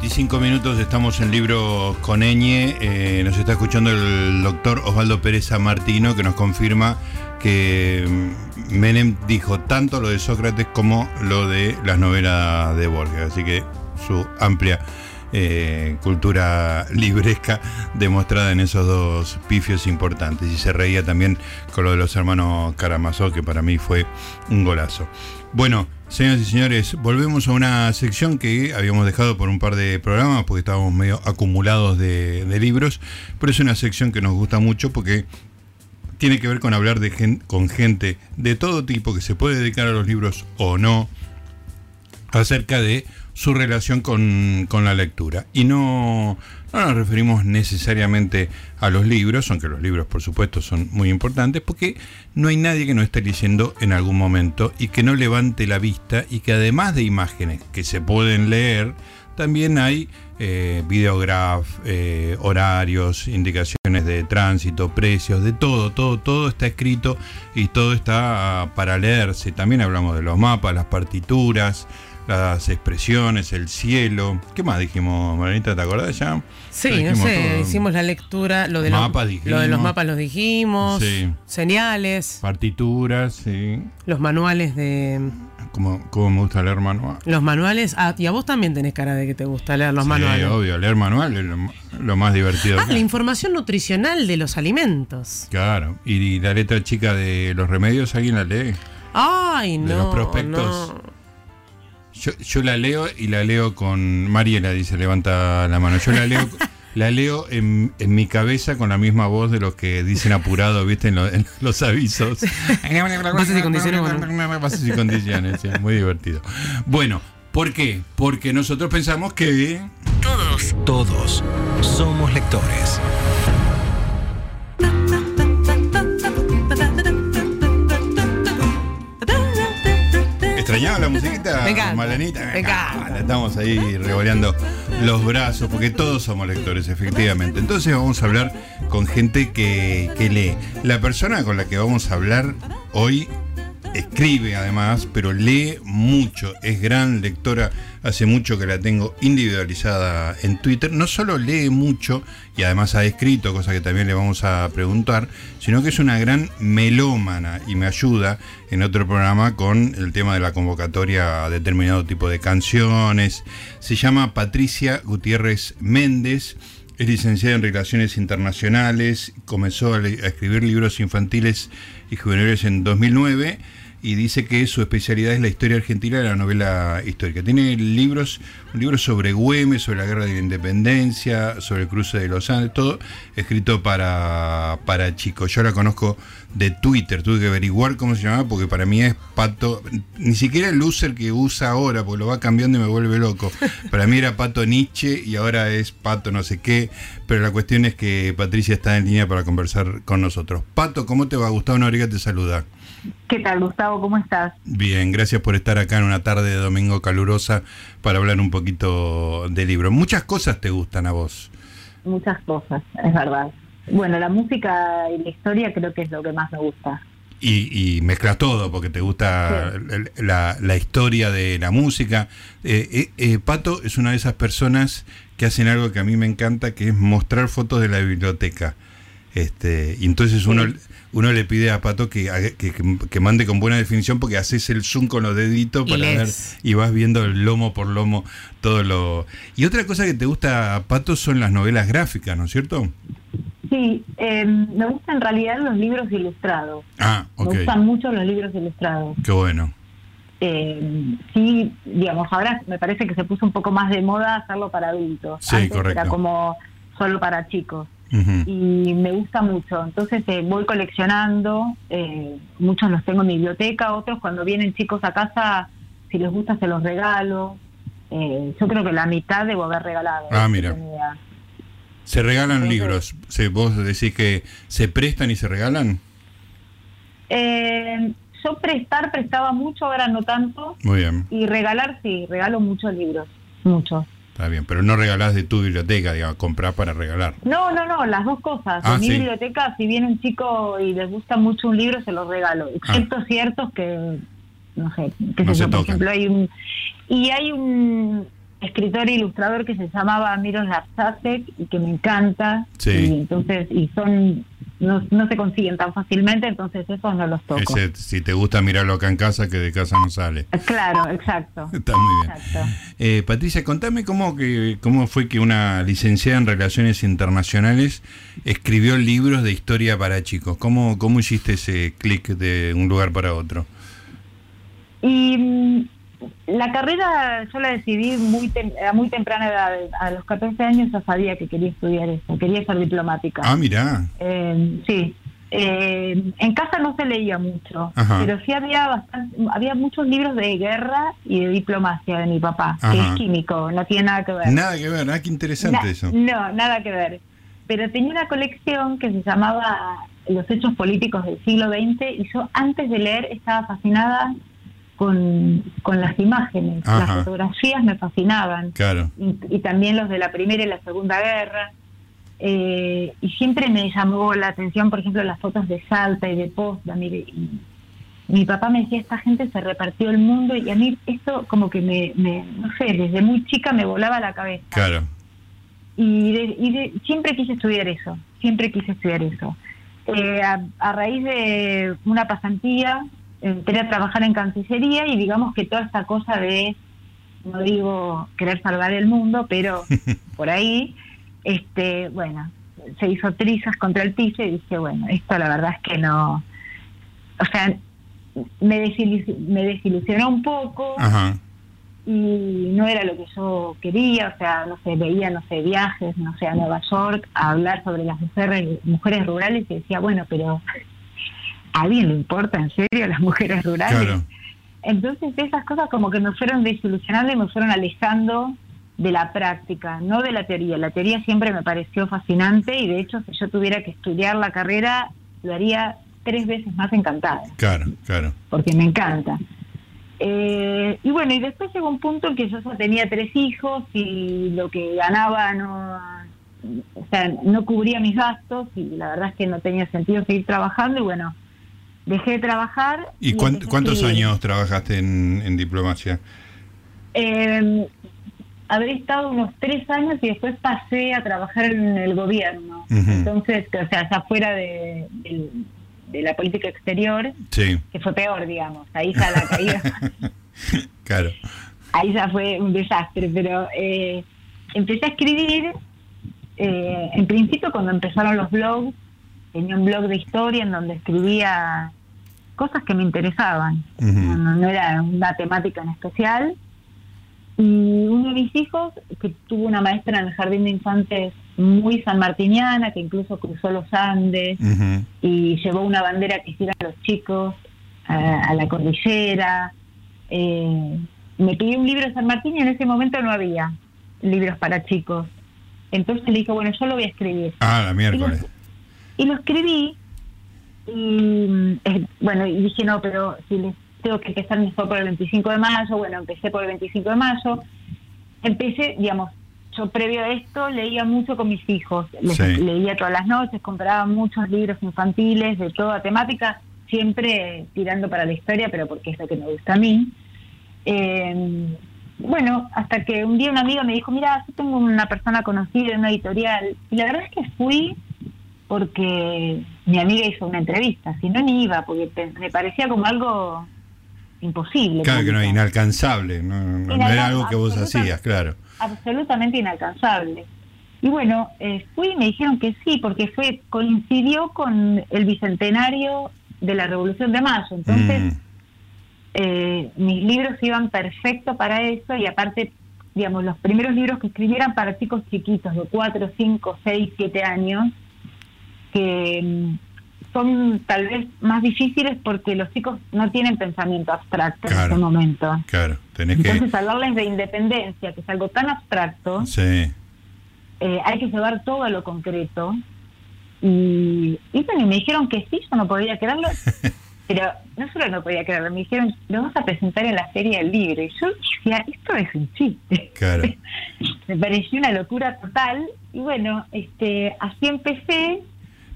19 horas 25 minutos, estamos en Libro con eh, nos está escuchando el doctor Osvaldo Pérez Martino que nos confirma que mm, Menem dijo tanto lo de Sócrates como lo de las novelas de Borges. Así que su amplia eh, cultura libresca demostrada en esos dos pifios importantes. Y se reía también con lo de los hermanos Karamazov, que para mí fue un golazo. Bueno, señoras y señores, volvemos a una sección que habíamos dejado por un par de programas porque estábamos medio acumulados de, libros, pero es una sección que nos gusta mucho porque tiene que ver con hablar con gente de todo tipo que se puede dedicar a los libros o no, acerca de su relación con, la lectura. Y no, no, nos referimos necesariamente a los libros, aunque los libros por supuesto son muy importantes, porque no hay nadie que no esté leyendo en algún momento y que no levante la vista y que además de imágenes que se pueden leer, también hay eh, eh, horarios, indicaciones de tránsito, precios, de todo, todo, todo está escrito y todo está para leerse. También hablamos de los mapas, las partituras, las expresiones, el cielo. ¿Qué más dijimos, Maranita? ¿Te acordás ya? Sí, no sé, hicimos la lectura, lo de, los, lo de los mapas los dijimos, señales. Partituras, sí. Los manuales de... ¿Cómo, ¿Cómo, me gusta leer manual? Los manuales, ah, y a vos también tenés cara de que te gusta leer los sí, manuales. obvio, leer manual es lo, más divertido. Ah, la información nutricional de los alimentos. Claro, y, la letra chica de los remedios, ¿alguien la lee? Ay, no. De los prospectos. Yo, la leo y la leo con. Mariela dice, levanta la mano. Yo la leo. La leo en, mi cabeza con la misma voz de los que dicen apurado, ¿viste? En, los avisos. Bases y condiciones. Bases y condiciones, muy divertido. Bueno, ¿por qué? Porque nosotros pensamos que... Todos, todos somos lectores. ¿Extrañaba la musiquita, Venga, Malenita? Venga. Estamos ahí revoleando los brazos, porque todos somos lectores, efectivamente. Entonces vamos a hablar con gente que, que lee. La persona con la que vamos a hablar hoy escribe además, pero lee mucho, es gran lectora, hace mucho que la tengo individualizada en Twitter, no solo lee mucho y además ha escrito, cosa que también le vamos a preguntar, sino que es una gran melómana y me ayuda en otro programa con el tema de la convocatoria a determinado tipo de canciones. Se llama Patricia Gutiérrez Méndez. Es licenciada en Relaciones Internacionales, comenzó a, escribir libros infantiles y juveniles en 2009 y dice que su especialidad es la historia argentina de la novela histórica. Tiene libros, un libro sobre Güemes, sobre la guerra de la independencia, sobre el cruce de los Andes, todo escrito para, para chicos. Yo la conozco de Twitter, tuve que averiguar cómo se llamaba porque para mí es Pato, ni siquiera el loser que usa ahora, porque lo va cambiando y me vuelve loco. Para mí era Pato Nietzsche y ahora es Pato no sé qué, pero la cuestión es que Patricia está en línea para conversar con nosotros. Pato, ¿cómo te va? Gustavo Noriega te saluda. ¿Qué tal, Gustavo? ¿Cómo estás? Bien, gracias por estar acá en una tarde de domingo calurosa para hablar un poquito de libro. Muchas cosas te gustan a vos. Muchas cosas, es verdad. Bueno, la música y la historia creo que es lo que más me gusta. Y, y mezclas todo, porque te gusta la, historia de la música. Eh, eh, eh, Pato es una de esas personas que hacen algo que a mí me encanta, que es mostrar fotos de la biblioteca. Este, y entonces uno, uno le pide a Pato que, que, mande con buena definición porque haces el zoom con los deditos para ver y vas viendo el lomo por lomo todo lo... Y otra cosa que te gusta a Pato son las novelas gráficas, ¿no es cierto? Sí, em, me gustan en realidad los libros ilustrados. Ah, ok. Me gustan mucho los libros ilustrados. Qué bueno. Eh, sí, digamos, ahora me parece que se puso un poco más de moda hacerlo para adultos. Sí, correcto. Era como solo para chicos y me gusta mucho. Entonces eh, voy coleccionando, eh, muchos los tengo en mi biblioteca, otros cuando vienen chicos a casa, si les gusta se los regalo. Eh, yo creo que la mitad debo haber regalado. Ah, mira. ¿Se regalan libros? ¿Vos decís que se prestan y se regalan? yo prestar prestaba mucho, ahora no tanto. Muy bien. Y regalar sí, regalo muchos libros, muchos. Está bien, pero no regalás de tu biblioteca, digamos, comprás para regalar. No, no, no, las dos cosas. Ah, en mi biblioteca, si viene un chico y les gusta mucho un libro, se lo regalo. Excepto ah. ciertos que, no sé, que no por ejemplo, hay un... Y hay un, escritor e ilustrador que se llamaba Miros Lapsasek y que me encanta. Y entonces, y son no, se consiguen tan fácilmente, entonces esos no los toco. si te gusta mirarlo acá en casa, que de casa no sale. Claro, exacto. Está muy bien. Eh, Patricia, contame cómo, que, cómo fue que una licenciada en Relaciones Internacionales escribió libros de historia para chicos. ¿Cómo, cómo hiciste ese clic de un lugar para otro? Y mm, la carrera yo la decidí muy a muy temprana edad. A los 14 años ya sabía que quería estudiar eso, quería ser diplomática. Ah, mira. Eh, sí. Eh, en casa no se leía mucho, pero sí había bastante, había muchos libros de guerra y de diplomacia de mi papá, que es químico, no tiene nada que ver. Nada que ver, ah, qué interesante eso. No, nada que ver. Pero tenía una colección que se llamaba Los hechos políticos del siglo XX y yo antes de leer estaba fascinada con, con las imágenes. Las fotografías me fascinaban. Claro. Y, también los de la Primera y la Segunda Guerra. Eh, y siempre me llamó la atención, por ejemplo, las fotos de Salta y de Potsdam. Y, mi papá me decía, esta gente se repartió el mundo y a mí esto como que me, no sé, desde muy chica me volaba la cabeza. Claro. Y, y siempre quise estudiar eso, siempre quise estudiar eso. Eh, a, raíz de una pasantía entré a trabajar en Cancillería y digamos que toda esta cosa de, no digo querer salvar el mundo, pero por ahí, este bueno, se hizo trizas contra el piso y dije, bueno, esto la verdad es que no, o sea, me, desilusionó un poco y no era lo que yo quería, o sea, no sé, veía, no sé, viajes, no sé, a Nueva York, a hablar sobre las mujeres, mujeres rurales y decía, bueno, pero ¿a alguien le importa en serio a las mujeres rurales? Entonces esas cosas como que me fueron desilusionando y me fueron alejando de la práctica, no de la teoría. La teoría siempre me pareció fascinante y de hecho si yo tuviera que estudiar la carrera lo haría tres veces más encantada. Claro, claro. Porque me encanta. Eh, y bueno, y después llegó un punto en que yo ya tenía tres hijos y lo que ganaba no, o sea, no cubría mis gastos y la verdad es que no tenía sentido seguir trabajando y bueno, dejé de trabajar. ¿Y, cuántos años trabajaste en, diplomacia? Eh, habré estado unos tres años y después pasé a trabajar en el gobierno. Entonces, o sea, ya fuera de, la política exterior, que fue peor, digamos. Ahí ya la caída. claro. Ahí ya fue un desastre, pero eh, empecé a escribir. Eh, en principio, cuando empezaron los blogs, tenía un blog de historia en donde escribía cosas que me interesaban. no, era una temática en especial. Y uno de mis hijos, que tuvo una maestra en el jardín de infantes muy sanmartiniana, que incluso cruzó los Andes y llevó una bandera que hicieran los chicos a, la cordillera. Eh, me pidió un libro de San Martín y en ese momento no había libros para chicos. Entonces le dije, bueno, yo lo voy a escribir. Ah, la miércoles. y lo escribí y eh, bueno, y dije, no, pero si les tengo que empezar mejor por el 25 de mayo, bueno, empecé por el 25 de mayo. Empecé, digamos, yo previo a esto leía mucho con mis hijos, leía todas las noches, compraba muchos libros infantiles de toda temática, siempre tirando para la historia, pero porque es lo que me gusta a mí. Eh, bueno, hasta que un día una amiga me dijo, mira, yo tengo una persona conocida en una editorial, y la verdad es que fui porque mi amiga hizo una entrevista, si no ni iba, porque me parecía como algo imposible. Claro, que no, inalcanzable, no, era algo que vos hacías, claro. Absolutamente inalcanzable. Y bueno, eh, fui y me dijeron que sí, porque fue coincidió con el bicentenario de la Revolución de Mayo. Entonces, mm. eh, mis libros iban perfecto para eso y aparte, digamos, los primeros libros que escribieran para chicos chiquitos de 4, 5, 6, 7 años que mm, son tal vez más difíciles porque los chicos no tienen pensamiento abstracto en este momento. Claro, Entonces, hablarles de independencia, que es algo tan abstracto, eh, hay que llevar todo a lo concreto. Y, y, bueno, me dijeron que sí, yo no podía creerlo, pero no solo no podía creerlo, me dijeron, lo vamos a presentar en la Feria del Libro. Y yo decía, esto es un chiste. Claro. me pareció una locura total. Y bueno, este así empecé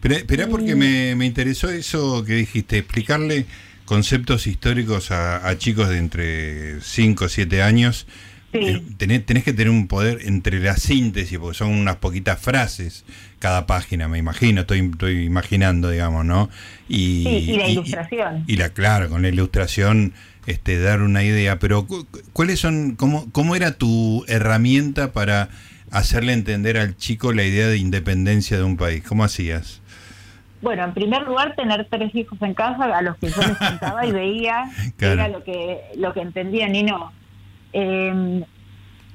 pero, porque me, me, interesó eso que dijiste, explicarle conceptos históricos a, chicos de entre 5 o 7 años eh, tenés, que tener un poder entre la síntesis, porque son unas poquitas frases cada página, me imagino, estoy, estoy imaginando, digamos, ¿no? Y, y la ilustración. Y, la, claro, con la ilustración, este, dar una idea, pero ¿cuáles son, cómo, cómo era tu herramienta para hacerle entender al chico la idea de independencia de un país? ¿Cómo hacías? Bueno, en primer lugar, tener tres hijos en casa a los que yo les contaba y veía era lo que, lo que entendían y no. Eh,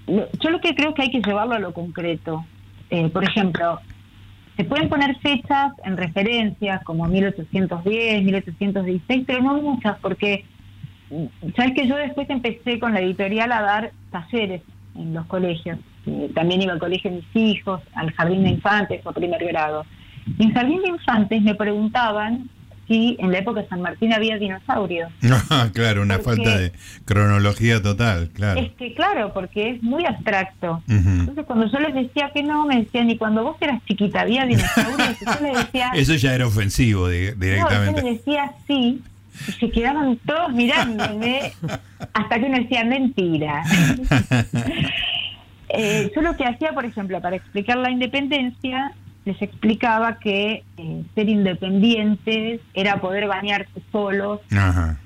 yo lo que creo que hay que llevarlo a lo concreto. Eh, por ejemplo, se pueden poner fechas en referencias como 1810, 1816, pero no muchas, porque sabes que yo después empecé con la editorial a dar talleres en los colegios. Eh, también iba al colegio de mis hijos, al jardín de infantes o primer grado. En Jardín de Infantes me preguntaban si en la época de San Martín había dinosaurios. Ah, claro, una falta de cronología total, claro. Es que claro, porque es muy abstracto. Entonces cuando yo les decía que no, me decían, y cuando vos eras chiquita había dinosaurios, yo les decía... Eso ya era ofensivo directamente. No, yo les decía sí, y se quedaban todos mirándome hasta que uno decía mentira. eh, yo lo que hacía, por ejemplo, para explicar la independencia, les explicaba que eh, ser independientes era poder bañarse solos,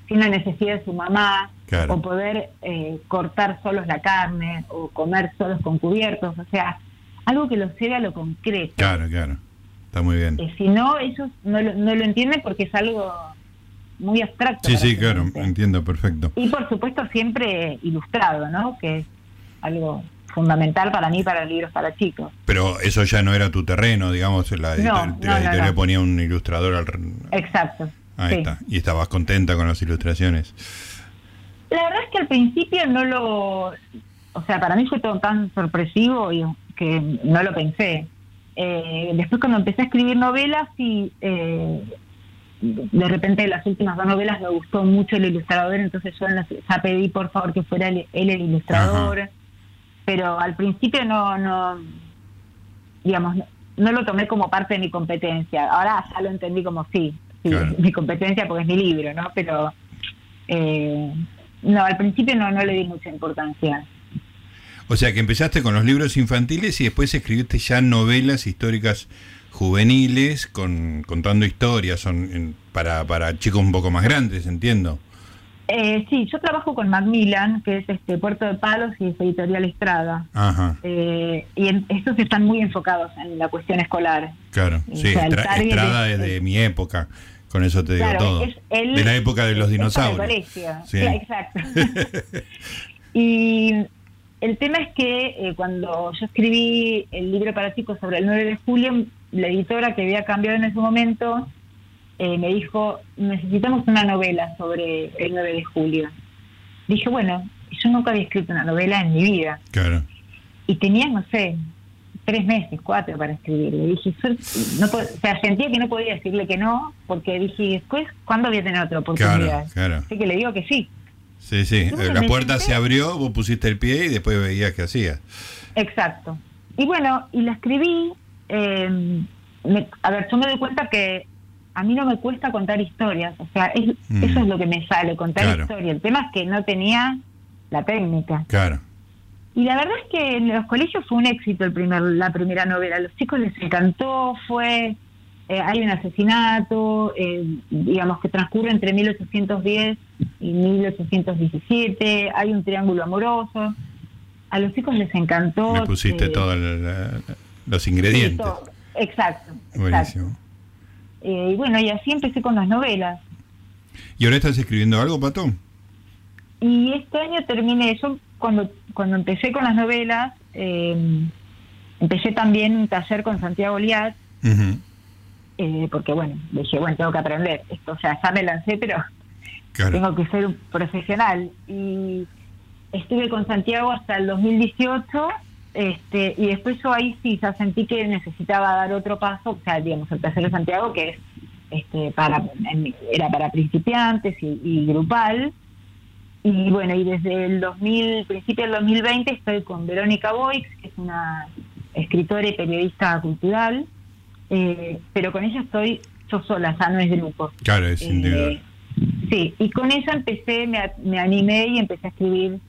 sin la necesidad de su mamá, o poder eh, cortar solos la carne, o comer solos con cubiertos, o sea, algo que los lleve a lo concreto. Claro, claro, está muy bien. Eh, si no, ellos no lo, no lo entienden porque es algo muy abstracto. Sí, sí, claro, entiendo, perfecto. Y por supuesto siempre ilustrado, ¿no? Que es algo fundamental para mí para libros para chicos. Pero eso ya no era tu terreno, digamos, la, editorial ponía un ilustrador al... Exacto. Ahí está. Y estabas contenta con las ilustraciones. La verdad es que al principio no lo... O sea, para mí fue todo tan sorpresivo y que no lo pensé. Eh, después cuando empecé a escribir novelas y eh, de repente las últimas dos novelas me gustó mucho el ilustrador, entonces yo ya pedí por favor que fuera él, el ilustrador pero al principio no, no digamos, no, lo tomé como parte de mi competencia. Ahora ya lo entendí como sí, sí mi competencia porque es mi libro, ¿no? Pero eh, no, al principio no, no le di mucha importancia. O sea que empezaste con los libros infantiles y después escribiste ya novelas históricas juveniles con, contando historias son para, para chicos un poco más grandes, entiendo. Eh, sí, yo trabajo con Macmillan, que es este Puerto de Palos y es editorial Estrada. Eh, y estos están muy enfocados en la cuestión escolar. Claro, sí, Estrada es de, mi época. Con eso te digo todo. de la época de los dinosaurios. Sí. exacto. y el tema es que eh, cuando yo escribí el libro para chicos sobre el 9 de julio, la editora que había cambiado en ese momento eh, me dijo, necesitamos una novela sobre el 9 de julio. Dije, bueno, yo nunca había escrito una novela en mi vida. Claro. Y tenía, no sé, tres meses, cuatro para escribir. Le dije, no, o sea, sentía que no podía decirle que no, porque dije, después, ¿cuándo voy a tener otra oportunidad? Claro, Así que le digo que sí. Sí, sí, la puerta se abrió, vos pusiste el pie y después veías qué hacía. Exacto. Y bueno, y la escribí. Eh, a ver, yo me doy cuenta que a mí no me cuesta contar historias, o sea, mm. eso es lo que me sale, contar historias. El tema es que no tenía la técnica. Claro. Y la verdad es que en los colegios fue un éxito el primer, la primera novela. A los chicos les encantó, fue eh, hay un asesinato, eh, digamos que transcurre entre 1810 y 1817, hay un triángulo amoroso. A los chicos les encantó. Me pusiste eh, todos los ingredientes. exacto. Buenísimo. Eh, y bueno, y así empecé con las novelas. ¿Y ahora estás escribiendo algo, Pato? Y este año terminé, yo cuando, cuando empecé con las novelas, eh, empecé también un taller con Santiago Liat, eh, porque bueno, dije, bueno, tengo que aprender esto, o sea, ya me lancé, pero tengo que ser un profesional. Y estuve con Santiago hasta el 2018 este, y después yo ahí sí ya sentí que necesitaba dar otro paso, o sea, digamos, el placer de Santiago, que es este, para, era para principiantes y, grupal. Y bueno, y desde el 2000, principio del 2020 estoy con Verónica Boix, que es una escritora y periodista cultural, eh, pero con ella estoy yo sola, ya no es grupo. Claro, es individual. Eh, sí, y con ella empecé, me, me animé y empecé a escribir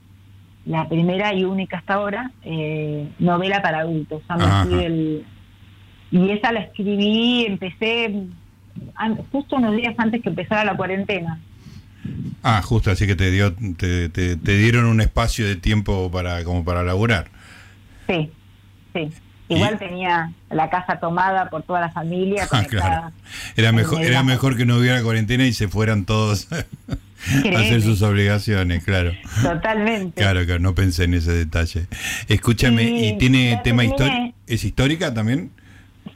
la primera y única hasta ahora eh, novela para adultos. y esa la escribí, empecé justo unos días antes que empezara la cuarentena. Ah, justo, así que te dio, te, te, dieron un espacio de tiempo para como para laburar. Sí, sí. Igual tenía la casa tomada por toda la familia. Ah, era mejor, era mejor que no hubiera cuarentena y se fueran todos hacer sus obligaciones, claro. Totalmente. Claro, claro, no pensé en ese detalle. Escúchame, ¿y, tiene tema histórico? ¿Es histórica también?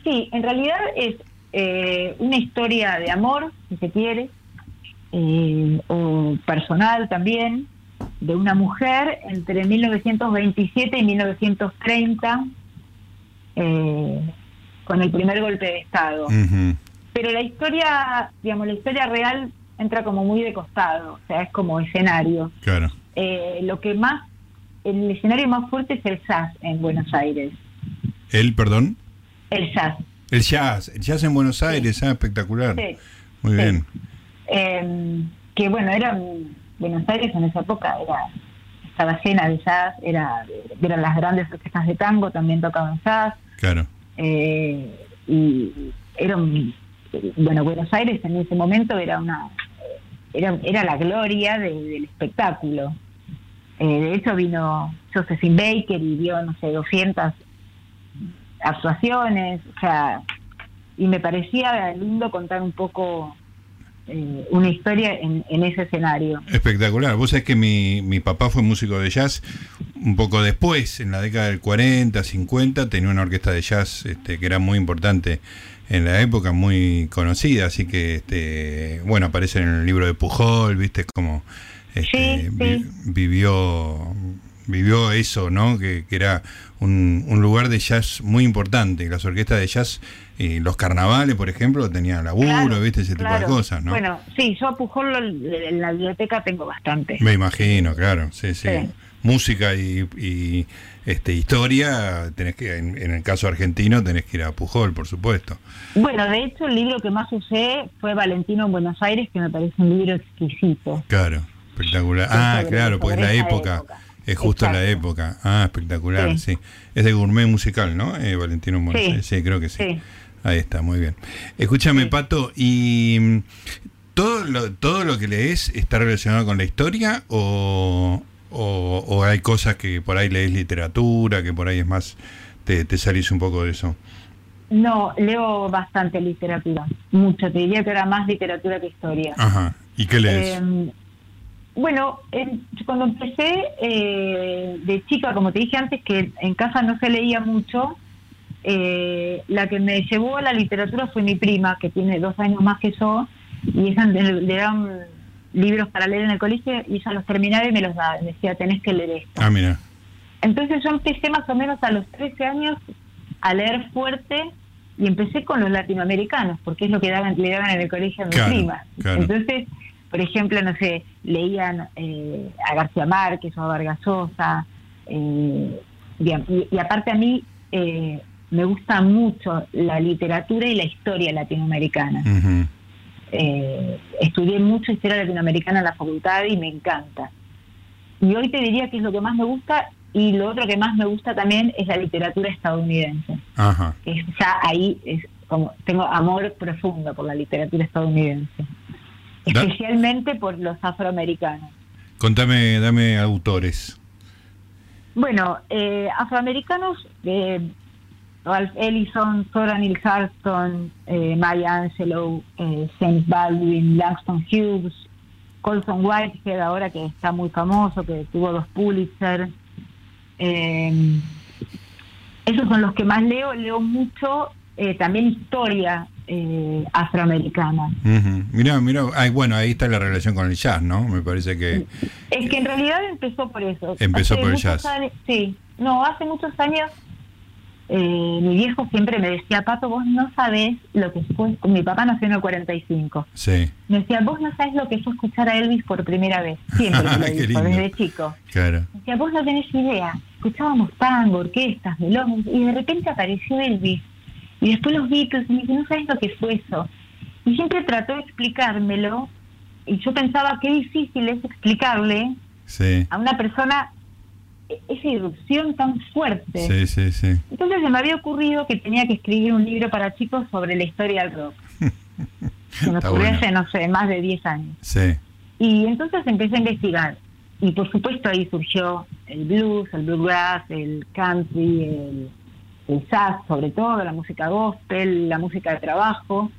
Sí, en realidad es eh, una historia de amor, si se quiere, eh, o personal también, de una mujer entre 1927 y 1930 eh, con el primer golpe de Estado. Pero la historia, digamos, la historia real entra como muy de costado, o sea, es como escenario. Claro. Eh, lo que más, el escenario más fuerte es el jazz en Buenos Aires. ¿El, perdón? El jazz. El jazz, el jazz en Buenos Aires, ah, espectacular. Sí. Muy bien. Em, que bueno, era Buenos Aires en esa época era estaba llena de jazz, era, eran las grandes orquestas de tango, también tocaban jazz. Claro. Eh, y era bueno, Buenos Aires en ese momento era una era, era la gloria del espectáculo. Eh, de hecho vino Josephine Baker y dio, no sé, 200 actuaciones, o sea, y me parecía lindo contar un poco eh, una historia en, ese escenario. Espectacular. Vos sabés que mi, mi papá fue músico de jazz un poco después, en la década del 40, 50, tenía una orquesta de jazz este, que era muy importante en la época, muy conocida, así que, este, bueno, aparece en el libro de Pujol, viste, como este, vivió vivió eso, ¿no? Que, era un, un, lugar de jazz muy importante. Las orquestas de jazz y los carnavales, por ejemplo, tenían laburo, ¿viste? Ese tipo de cosas, ¿no? Bueno, sí, yo a Pujol en la biblioteca tengo bastante. Me imagino, claro, sí, sí. Música y, este historia, tenés que, en, el caso argentino, tenés que ir a Pujol, por supuesto. Bueno, de hecho, el libro que más usé fue Valentino en Buenos Aires, que me parece un libro exquisito. Claro, espectacular. Ah, claro, pues la época. Es justo la época. Ah, espectacular, sí. Es de gourmet musical, ¿no? Eh, Valentino en Buenos Aires. Sí, creo que sí. Ahí está, muy bien. Escúchame, Pato, ¿y mm, todo lo, todo lo que lees está relacionado con la historia o, o, hay cosas que por ahí lees literatura, que por ahí es más, te, te salís un poco de eso? No, leo bastante literatura, mucho, te diría que era más literatura que historia. Ajá, ¿y qué lees? Em, bueno, cuando empecé eh, de chica, como te dije antes, que en casa no se leía mucho, eh, la que me llevó a la literatura fue mi prima, que tiene dos años más que yo, y ella le, daban libros para leer en el colegio y ella los terminaba y me los daba. Me decía, tenés que leer esto. Ah, mira. Entonces yo empecé más o menos a los 13 años a leer fuerte y empecé con los latinoamericanos, porque es lo que daban, le daban en el colegio a mi prima. Entonces, por ejemplo, no sé, leían eh, a García Márquez o a Vargas Llosa, eh, y, aparte a mí eh, me gusta mucho la literatura y la historia latinoamericana. Eh, estudié mucho historia latinoamericana en la facultad y me encanta. Y hoy te diría que es lo que más me gusta y lo otro que más me gusta también es la literatura estadounidense. Ajá. ya ahí es como tengo amor profundo por la literatura estadounidense, especialmente por los afroamericanos. Contame, dame autores. Bueno, eh, afroamericanos, eh, Ralph Ellison, Zora Neale Hurston, eh, Maya Angelou, eh, James Baldwin, Langston Hughes, Colson Whitehead, ahora que está muy famoso, que tuvo dos Pulitzer. Eh, esos son los que más leo. Leo mucho eh, también historia afroamericana. Mira, mira, bueno, ahí está la relación con el jazz, ¿no? Me parece que... Es que en realidad empezó por eso. Empezó por el jazz. sí, no, hace muchos años eh, mi viejo siempre me decía, Pato, vos no sabés lo que fue, mi papá nació en el 45. Sí. Me decía, vos no sabés lo que fue escuchar a Elvis por primera vez. Siempre lo dijo, desde chico. Claro. Me decía, vos no tenés idea. Escuchábamos tango, orquestas, melones, y de repente apareció Elvis. Y después los Beatles, y me dice, no sabés lo que fue eso. Y siempre trató de explicármelo, y yo pensaba qué difícil es explicarle a una persona esa irrupción tan fuerte. Sí, sí, sí. Entonces se me había ocurrido que tenía que escribir un libro para chicos sobre la historia del rock. se me ocurrió hace, no sé, más de 10 años. Sí. Y entonces empecé a investigar. Y por supuesto ahí surgió el blues, el bluegrass, el country, el, el jazz, sobre todo, la música gospel, la música de trabajo.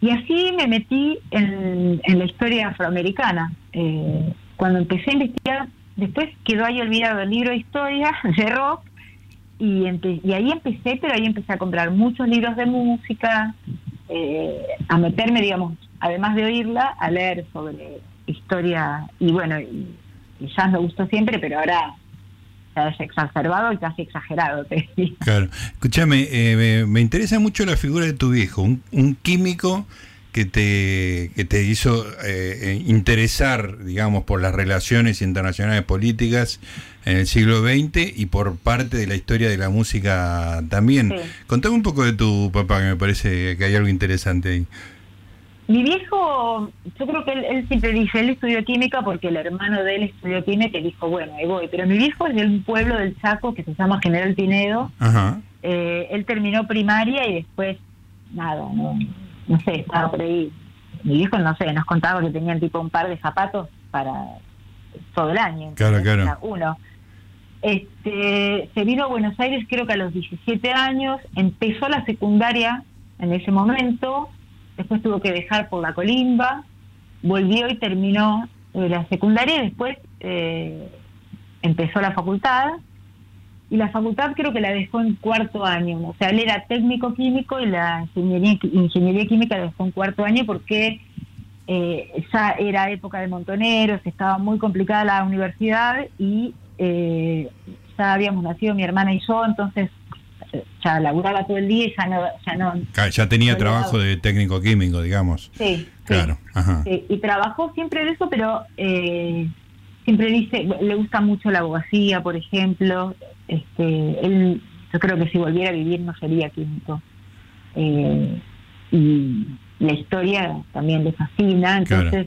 Y así me metí en, la historia afroamericana. Eh, cuando empecé a investigar, después quedó ahí olvidado el libro de historia de rock y, ahí empecé, pero ahí empecé a comprar muchos libros de música, eh, a meterme, digamos, además de oírla, a leer sobre historia y bueno, y, y jazz me gustó siempre, pero ahora es exacerbado y casi exagerado, te Claro. Escúchame, eh, me, interesa mucho la figura de tu viejo, un, químico que te, que te hizo eh, eh, interesar, digamos, por las relaciones internacionales políticas en el siglo XX y por parte de la historia de la música también. Contame un poco de tu papá, que me parece que hay algo interesante ahí. Mi viejo, yo creo que él, siempre dice, él estudió química porque el hermano de él estudió química y dijo, bueno, ahí voy. Pero mi viejo es de un pueblo del Chaco que se llama General Pinedo. Eh, él terminó primaria y después, nada, no, no sé, estaba por ahí. Mi viejo, no sé, nos contaba que tenían tipo un par de zapatos para todo el año. Claro, claro. Uno. Este, se vino a Buenos Aires creo que a los 17 años, empezó la secundaria en ese momento después tuvo que dejar por la colimba, volvió y terminó eh, la secundaria y después eh, empezó la facultad. Y la facultad creo que la dejó en cuarto año, o sea, él era técnico químico y la ingeniería, ingeniería química la dejó en cuarto año porque eh, ya era época de montoneros, estaba muy complicada la universidad y ya habíamos nacido mi hermana y yo, entonces ya laburaba todo el día y ya no... Ya, no, ya tenía trabajo de técnico químico, digamos. Sí, claro. y trabajó siempre de eso, pero eh, siempre dice, le gusta mucho la abogacía, por ejemplo. Este él Yo creo que si volviera a vivir no sería químico. Eh, y la historia también le fascina, entonces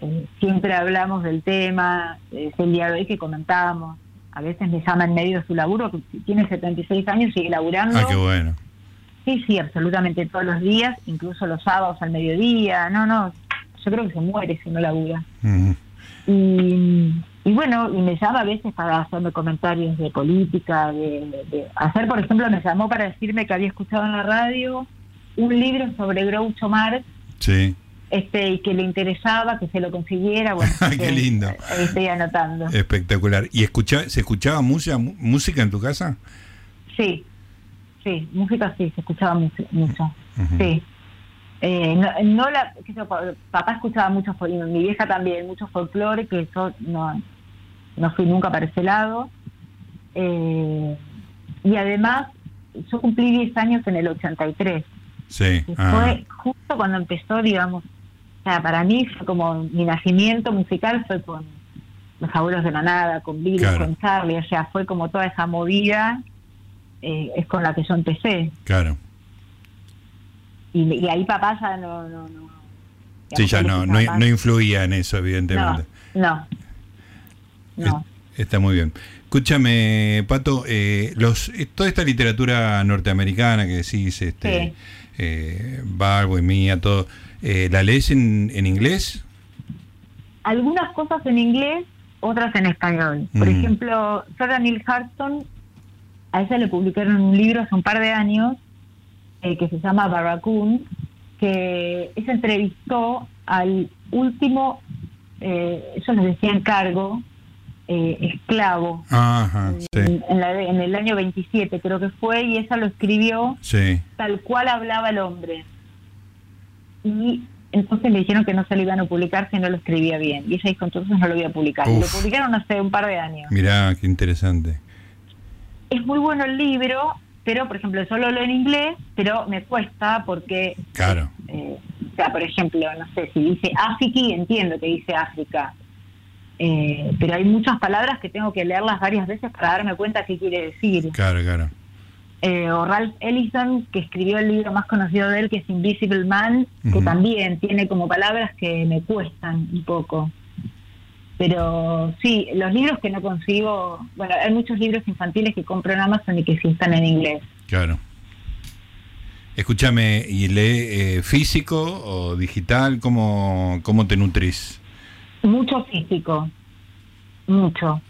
eh, siempre hablamos del tema, es el día de hoy que comentábamos a veces me llama en medio de su laburo, que tiene 76 años, sigue laburando. Ah, qué bueno. Sí, sí, absolutamente todos los días, incluso los sábados al mediodía. No, no, yo creo que se muere si no labura. y, y, bueno, y me llama a veces para hacerme comentarios de política, de, hacer, por ejemplo, me llamó para decirme que había escuchado en la radio un libro sobre Groucho Marx. Sí este y que le interesaba que se lo consiguiera. Bueno, qué lindo. estoy anotando. Espectacular. ¿Y escucha, se escuchaba música, música en tu casa? Sí, sí, música sí, se escuchaba mucho. Sí. Eh, no, la, papá escuchaba mucho mi vieja también, mucho folclore, que yo no, no fui nunca para ese lado. Eh, y además, yo cumplí 10 años en el 83. Sí. Fue ah. justo cuando empezó, digamos, o sea, para mí fue como mi nacimiento musical fue con los abuelos de la nada, con Billy, con Charlie, o sea, fue como toda esa movida, eh, es con la que yo empecé. Claro. Y, ahí papá ya no... no, no sí, ya no, no, influía en eso, evidentemente. No, no. Está muy bien. Escúchame, Pato, eh, los, eh, toda esta literatura norteamericana que decís, este, sí. eh, y mía, todo, eh, ¿La lees en, inglés? Algunas cosas en inglés, otras en español. Por mm. ejemplo, Sarah Neil Hartson, a ella le publicaron un libro hace un par de años eh, que se llama Barracoon, que ella entrevistó al último, ellos les decían cargo, eh, esclavo en, en, el año 27 creo que fue y ella lo escribió tal cual hablaba el hombre y entonces le dijeron que no se lo iban a publicar si no lo escribía bien. Y ella dijo, entonces no lo voy a publicar. Y lo publicaron hace un par de años. Mirá, qué interesante. Es muy bueno el libro, pero por ejemplo, solo lo en inglés, pero me cuesta porque... Claro. Eh, o sea, por ejemplo, no sé, si dice África, entiendo que dice África. Eh, pero hay muchas palabras que tengo que leerlas varias veces para darme cuenta qué quiere decir. Claro, claro eh, o Ralph Ellison, que escribió el libro más conocido de él, que es Invisible Man, que también tiene como palabras que me cuestan un poco. pero sí, los libros que no consigo, bueno, hay muchos libros infantiles que compro en Amazon y que sí están en inglés. Claro. Escúchame, ¿y lee eh, físico o digital? ¿Cómo, ¿Cómo te nutrís? Mucho físico, mucho.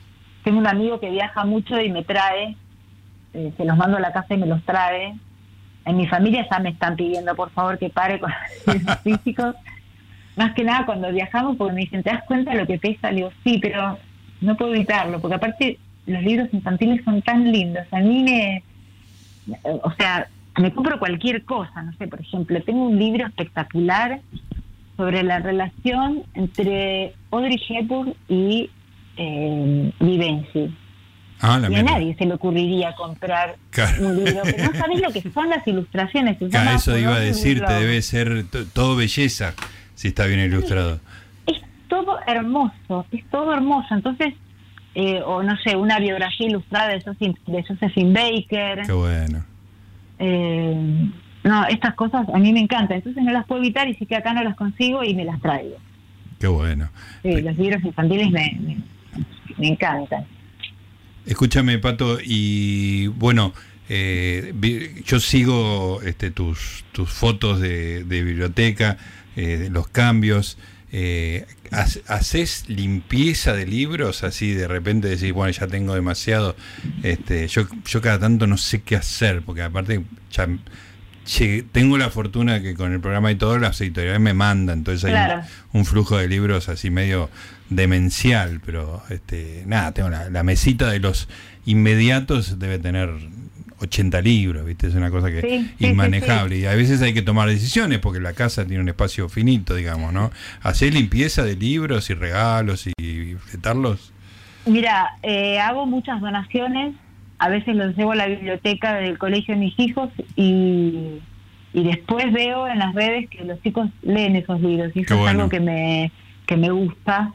Tengo un amigo que viaja mucho y me trae, eh, se los mando a la casa y me los trae. En mi familia ya me están pidiendo, por favor, que pare con los físicos. Más que nada cuando viajamos, porque me dicen, ¿te das cuenta de lo que pesa? Le digo, sí, pero no puedo evitarlo, porque aparte los libros infantiles son tan lindos. A mí me. O sea, me compro cualquier cosa, no sé, por ejemplo, tengo un libro espectacular sobre la relación entre Audrey Hepburn y eh, Vivenci. Ah, y a nadie se le ocurriría comprar un libro, pero no sabéis lo que son las ilustraciones. eso iba a decirte, debe ser todo belleza si está bien ilustrado. Es todo hermoso, es todo hermoso. Entonces, eh, o no sé, una biografía ilustrada de Josephine Baker. Qué bueno eh, no, estas cosas a mí me encantan, entonces no las puedo evitar y sí que acá no las consigo y me las traigo. Qué bueno. Sí, los libros infantiles me, me, encantan. Escúchame, Pato, y bueno, eh, yo sigo este, tus, tus fotos de, biblioteca, eh, los cambios. Eh, ¿Haces limpieza de libros? Así de repente decís, bueno, ya tengo demasiado. Este, yo, yo cada tanto no sé qué hacer, porque aparte tengo la fortuna que con el programa y todo las editoriales me mandan, entonces hay un, flujo de libros así medio demencial, pero este, nada, tengo la, la mesita de los inmediatos debe tener 80 libros, ¿viste? Es una cosa que es inmanejable. y a veces hay que tomar decisiones porque la casa tiene un espacio finito, digamos, ¿no? ¿Hacer limpieza de libros y regalos y fletarlos? Mira, eh, hago muchas donaciones. A veces los llevo a la biblioteca del colegio de mis hijos y, después veo en las redes que los chicos leen esos libros. Y eso es algo que me, que me gusta.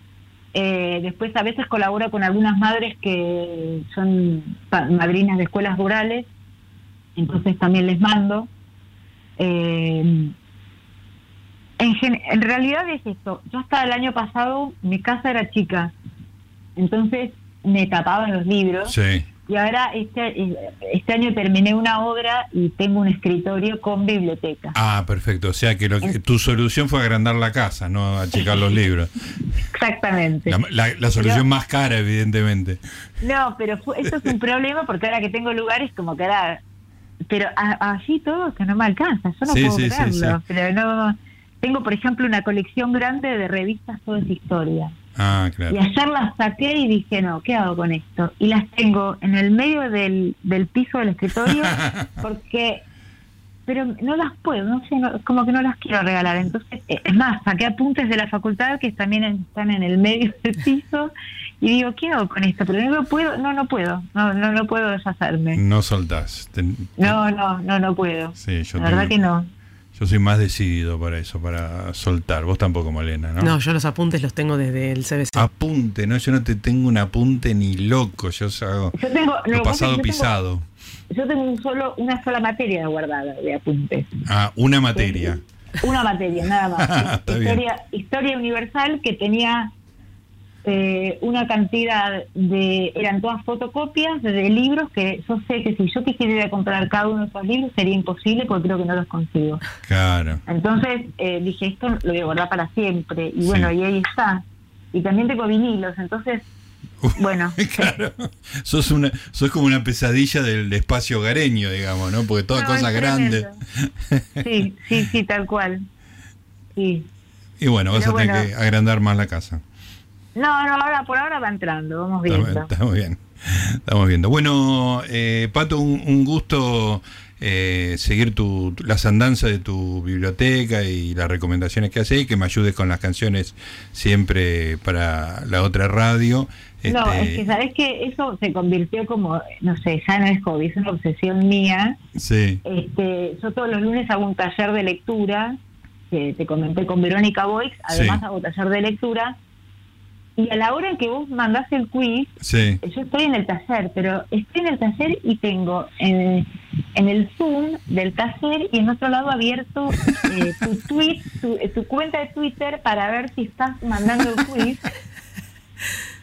Eh, después a veces colaboro con algunas madres que son madrinas de escuelas rurales entonces también les mando. Eh, en, realidad es esto, yo hasta el año pasado mi casa era chica, entonces me tapaban los libros. Y ahora este, este año terminé una obra y tengo un escritorio con biblioteca. Ah, perfecto. O sea que, lo tu solución fue agrandar la casa, no achicar los libros. Exactamente. La, solución más cara, evidentemente. No, pero eso es un problema porque ahora que tengo lugares como que ahora pero así todo que no me alcanza, yo no puedo creerlo. pero no, tengo por ejemplo una colección grande de revistas toda esa historia. Ah, claro. Y ayer las saqué y dije, no, ¿qué hago con esto? Y las tengo en el medio del, del piso del escritorio porque pero no las puedo, no sé, como que no las quiero regalar. Entonces, eh, es más, saqué apuntes de la facultad que también están en el medio del piso y digo, ¿qué hago con esto? Pero no puedo, no, no puedo, no, no, no puedo deshacerme. No soltás. no, no, no, no puedo. Sí, yo la verdad que no. Yo soy más decidido para eso, para soltar. Vos tampoco, Malena, ¿no? No, yo los apuntes los tengo desde el CBC. Apunte, ¿no? Yo no te tengo un apunte ni loco. Yo hago yo tengo, lo pasado pisado yo tengo un solo, una sola materia guardada de apuntes. Ah, una materia. Una materia, nada más. historia, historia universal que tenía eh, una cantidad de, eran todas fotocopias de libros que yo sé que si yo quisiera comprar cada uno de esos libros sería imposible porque creo que no los consigo. Claro. Entonces eh, dije, esto lo voy a guardar para siempre. Y bueno, y ahí está. Y también tengo vinilos, entonces bueno, claro. Sos, una, sos como una pesadilla del espacio hogareño, digamos, ¿no? Porque toda cosa grande. Sí, sí, sí, tal cual. Sí. Y bueno, vas a tener que agrandar más la casa. No, no, ahora por ahora va entrando, vamos viendo. Estamos bien. Estamos viendo. Bueno, eh, Pato, un gusto eh, seguir tu, las andanzas de tu biblioteca y las recomendaciones que haces y que me ayudes con las canciones siempre para la otra radio. No, este, es que sabes que eso se convirtió como, no sé, ya no es hobby, es una obsesión mía. Sí. Este, yo todos los lunes hago un taller de lectura, que te comenté con Verónica Boix, además hago taller de lectura y a la hora en que vos mandás el quiz, yo estoy en el taller, pero estoy en el taller y tengo en, el Zoom del taller y en otro lado abierto eh, tu tweet, tu, tu, cuenta de Twitter para ver si estás mandando el quiz.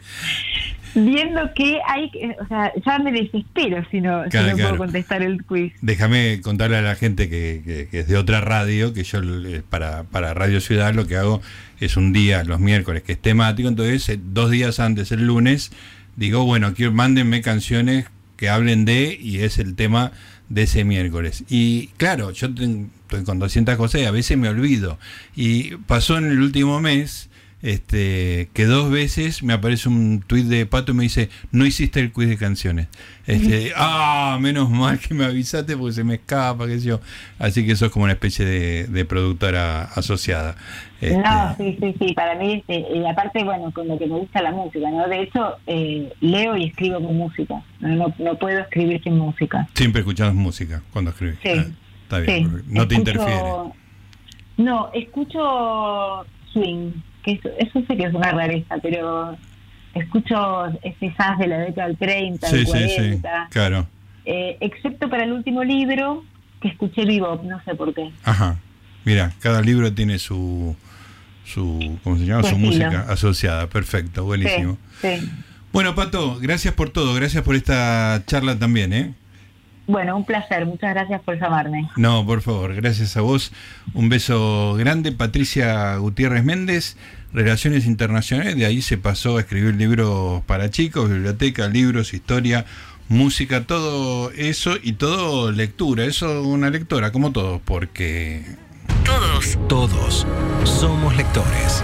viendo que hay, o sea, ya me desespero si no, si no puedo contestar el quiz. Déjame contarle a la gente que, es de otra radio, que yo para, para Radio Ciudad lo que hago es un día, los miércoles, que es temático, entonces eh, dos días antes, el lunes, digo, bueno, quiero, mándenme canciones que hablen de, y es el tema de ese miércoles. Y claro, yo estoy con 200 cosas y a veces me olvido. Y pasó en el último mes este, que dos veces me aparece un tuit de Pato y me dice, no hiciste el quiz de canciones. Este, ah, menos mal que me avisaste porque se me escapa, qué sé yo. Así que eso es como una especie de, productora asociada. Este, no, sí, sí, sí, para mí, y aparte, bueno, con lo que me gusta la música, ¿no? De hecho, eh, leo y escribo con música, no, no, puedo escribir sin música. Siempre escuchas música cuando escribes. Sí. Ah, está bien, no te interfiere. No, escucho swing eso, sé que es una rareza, pero escucho ese jazz de la década del 30, del 40. claro. Eh, excepto para el último libro, que escuché vivo, no sé por qué. Ajá. Mira, cada libro tiene su, su ¿cómo se llama? Su, música asociada. Perfecto, buenísimo. Sí, Bueno, Pato, gracias por todo, gracias por esta charla también, ¿eh? Bueno, un placer. Muchas gracias por llamarme. No, por favor, gracias a vos. Un beso grande. Patricia Gutiérrez Méndez, Relaciones Internacionales. De ahí se pasó a escribir libros para chicos, biblioteca, libros, historia, música, todo eso y todo lectura. Eso una lectora, como todos, porque... Todos, todos somos lectores.